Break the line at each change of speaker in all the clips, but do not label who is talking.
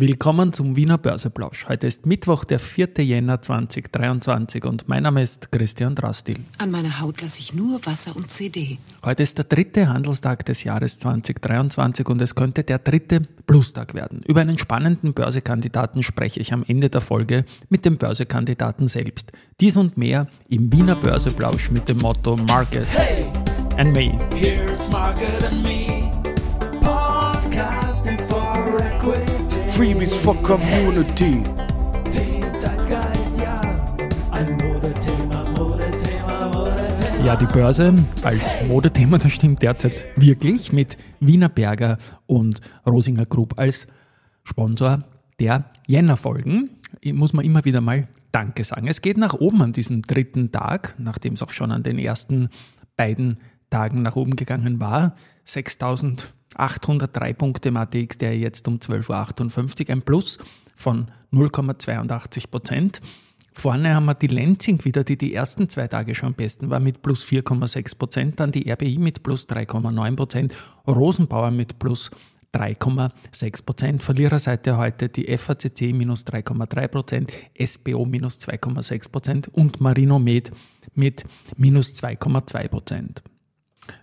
Willkommen zum Wiener Börseplausch. Heute ist Mittwoch, der 4. Jänner 2023 und mein Name ist Christian Drastil.
An meiner Haut lasse ich nur Wasser und CD.
Heute ist der dritte Handelstag des Jahres 2023 und es könnte der dritte Plustag werden. Über einen spannenden Börsekandidaten spreche ich am Ende der Folge mit dem Börsekandidaten selbst. Dies und mehr im Wiener Börseplausch mit dem Motto Market hey, and Me. Here's Market and Me.
Freebies for Community.
Ja, die Börse als Modethema, das stimmt derzeit wirklich mit Wiener Berger und Rosinger Group als Sponsor der Jänner-Folgen. Muss man immer wieder mal Danke sagen. Es geht nach oben an diesem dritten Tag, nachdem es auch schon an den ersten beiden Tagen nach oben gegangen war. 6000 803 Punkte im ATX, der jetzt um 12.58 Uhr, ein Plus von 0,82 Prozent. Vorne haben wir die Lenzing wieder, die die ersten zwei Tage schon am besten war, mit plus 4,6 Prozent. Dann die RBI mit plus 3,9 Prozent. Rosenbauer mit plus 3,6 Prozent. Verliererseite heute die FACC minus 3,3 Prozent, SBO minus 2,6 Prozent und Marino Med mit minus 2,2 Prozent.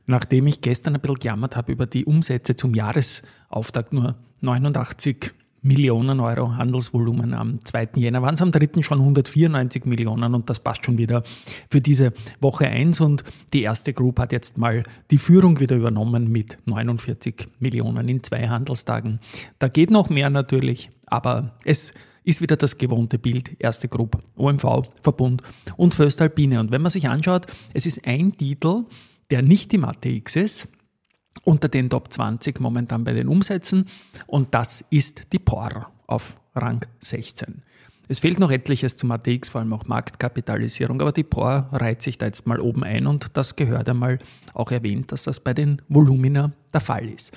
Nachdem ich gestern ein bisschen gejammert habe über die Umsätze zum Jahresauftakt, nur 89 Millionen Euro Handelsvolumen am 2. Jänner, waren es am 3. schon 194 Millionen und das passt schon wieder für diese Woche 1 und die erste Group hat jetzt mal die Führung wieder übernommen mit 49 Millionen in zwei Handelstagen. Da geht noch mehr natürlich, aber es ist wieder das gewohnte Bild. Erste Group, OMV, Verbund und Föstalpine. Und wenn man sich anschaut, es ist ein Titel, der nicht im ATX ist, unter den Top 20 momentan bei den Umsätzen und das ist die POR auf Rang 16. Es fehlt noch etliches zum ATX, vor allem auch Marktkapitalisierung, aber die POR reiht sich da jetzt mal oben ein und das gehört einmal auch erwähnt, dass das bei den Volumina der Fall ist.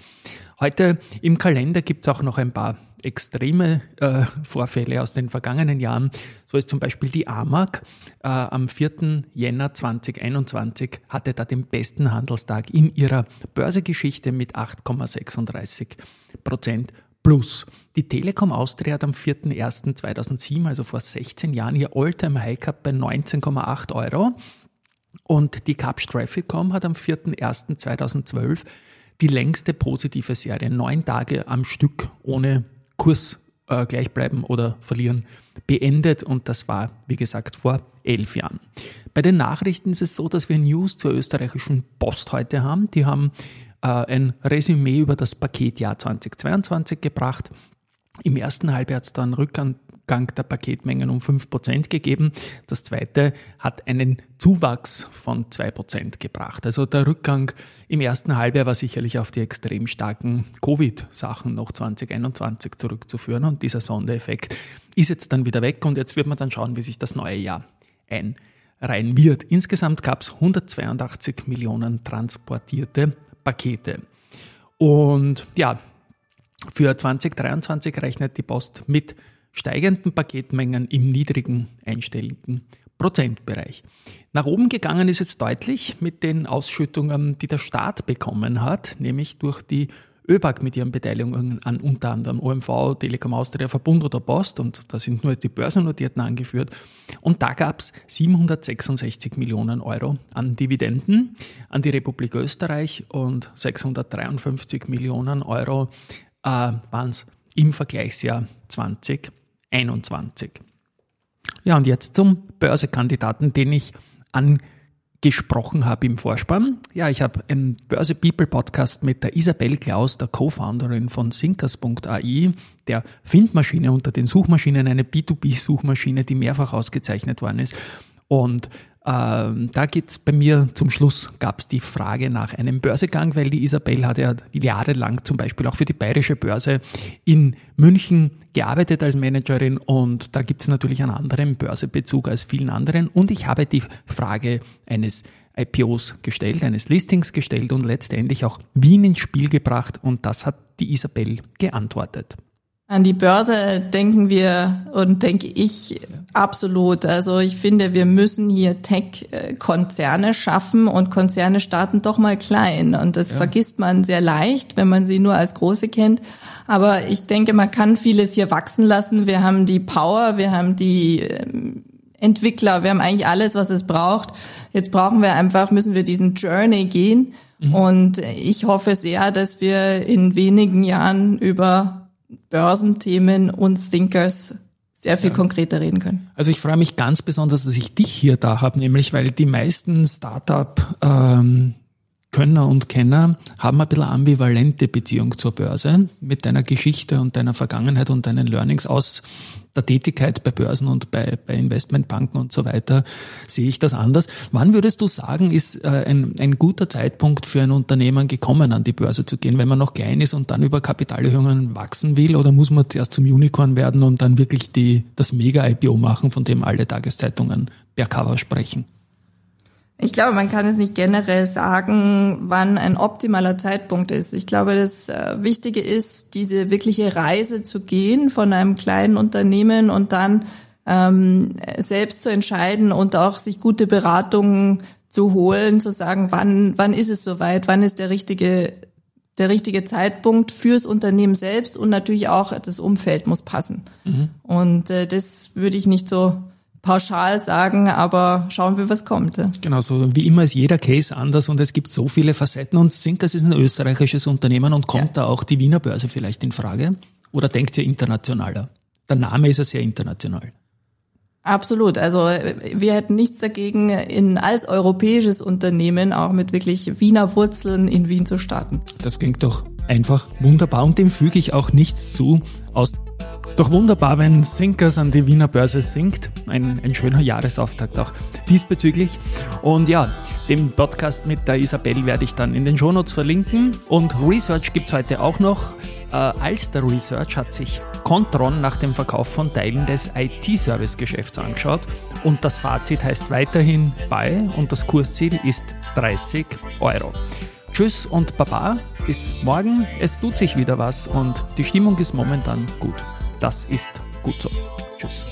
Heute im Kalender gibt es auch noch ein paar extreme äh, Vorfälle aus den vergangenen Jahren. So ist zum Beispiel die AMAG äh, am 4. Jänner 2021 hatte da den besten Handelstag in ihrer Börsegeschichte mit 8,36 Prozent plus. Die Telekom Austria hat am 4.1.2007, also vor 16 Jahren, ihr Alltime High gehabt bei 19,8 Euro. Und die Cap Trafficom hat am 4.1.2012 die längste positive Serie, neun Tage am Stück ohne Kurs äh, gleich bleiben oder verlieren, beendet. Und das war, wie gesagt, vor elf Jahren. Bei den Nachrichten ist es so, dass wir News zur österreichischen Post heute haben. Die haben ein Resümee über das Paketjahr 2022 gebracht. Im ersten Halbjahr hat es dann Rückgang der Paketmengen um 5% gegeben. Das zweite hat einen Zuwachs von 2% gebracht. Also der Rückgang im ersten Halbjahr war sicherlich auf die extrem starken Covid-Sachen noch 2021 zurückzuführen und dieser Sondereffekt ist jetzt dann wieder weg und jetzt wird man dann schauen, wie sich das neue Jahr einreihen wird. Insgesamt gab es 182 Millionen transportierte Pakete. Und ja, für 2023 rechnet die Post mit steigenden Paketmengen im niedrigen einstelligen Prozentbereich. Nach oben gegangen ist es deutlich mit den Ausschüttungen, die der Staat bekommen hat, nämlich durch die ÖBAG mit ihren Beteiligungen an unter anderem OMV, Telekom Austria, Verbund oder Post und da sind nur die Börsennotierten angeführt. Und da gab es 766 Millionen Euro an Dividenden an die Republik Österreich und 653 Millionen Euro äh, waren es im Vergleichsjahr 2021. Ja, und jetzt zum Börsekandidaten, den ich angesprochen habe im Vorspann. Ja, ich habe einen Börse People Podcast mit der Isabel Klaus, der Co-Founderin von Sinkers.ai, der Findmaschine unter den Suchmaschinen, eine B2B-Suchmaschine, die mehrfach ausgezeichnet worden ist. Und ähm, da geht's bei mir zum Schluss, gab es die Frage nach einem Börsegang, weil die Isabel hat ja jahrelang zum Beispiel auch für die Bayerische Börse in München gearbeitet als Managerin und da gibt es natürlich einen anderen Börsebezug als vielen anderen und ich habe die Frage eines IPOs gestellt, eines Listings gestellt und letztendlich auch Wien ins Spiel gebracht und das hat die Isabel geantwortet.
An die Börse denken wir und denke ich absolut. Also ich finde, wir müssen hier Tech-Konzerne schaffen und Konzerne starten doch mal klein. Und das ja. vergisst man sehr leicht, wenn man sie nur als große kennt. Aber ich denke, man kann vieles hier wachsen lassen. Wir haben die Power, wir haben die ähm, Entwickler, wir haben eigentlich alles, was es braucht. Jetzt brauchen wir einfach, müssen wir diesen Journey gehen. Mhm. Und ich hoffe sehr, dass wir in wenigen Jahren über Börsenthemen und Thinkers sehr viel ja. konkreter reden können.
Also ich freue mich ganz besonders, dass ich dich hier da habe, nämlich weil die meisten Startup ähm, Könner und Kenner haben ein bisschen ambivalente Beziehung zur Börse mit deiner Geschichte und deiner Vergangenheit und deinen Learnings aus der Tätigkeit bei Börsen und bei, bei Investmentbanken und so weiter sehe ich das anders. Wann würdest du sagen, ist äh, ein, ein guter Zeitpunkt für ein Unternehmen gekommen, an die Börse zu gehen, wenn man noch klein ist und dann über Kapitalerhöhungen wachsen will? Oder muss man zuerst zum Unicorn werden und dann wirklich die, das Mega-IPO machen, von dem alle Tageszeitungen per Cover sprechen?
Ich glaube, man kann es nicht generell sagen, wann ein optimaler Zeitpunkt ist. Ich glaube, das äh, Wichtige ist, diese wirkliche Reise zu gehen von einem kleinen Unternehmen und dann ähm, selbst zu entscheiden und auch sich gute Beratungen zu holen, zu sagen, wann, wann ist es soweit, wann ist der richtige, der richtige Zeitpunkt fürs Unternehmen selbst und natürlich auch das Umfeld muss passen. Mhm. Und äh, das würde ich nicht so pauschal sagen, aber schauen wir, was kommt.
Genau, so wie immer ist jeder Case anders und es gibt so viele Facetten und Sinkers ist ein österreichisches Unternehmen und kommt ja. da auch die Wiener Börse vielleicht in Frage? Oder denkt ihr internationaler? Der Name ist ja sehr international.
Absolut. Also wir hätten nichts dagegen, in als europäisches Unternehmen auch mit wirklich Wiener Wurzeln in Wien zu starten.
Das klingt doch einfach wunderbar und dem füge ich auch nichts zu. Aus ist doch wunderbar, wenn Sinkers an die Wiener Börse sinkt. Ein, ein schöner Jahresauftakt auch diesbezüglich. Und ja, den Podcast mit der Isabel werde ich dann in den Shownotes verlinken. Und Research gibt es heute auch noch. Äh, Alster Research hat sich Contron nach dem Verkauf von Teilen des IT-Service-Geschäfts angeschaut und das Fazit heißt weiterhin bei und das Kursziel ist 30 Euro. Tschüss und Baba, bis morgen. Es tut sich wieder was und die Stimmung ist momentan gut. Das ist gut so. Tschüss.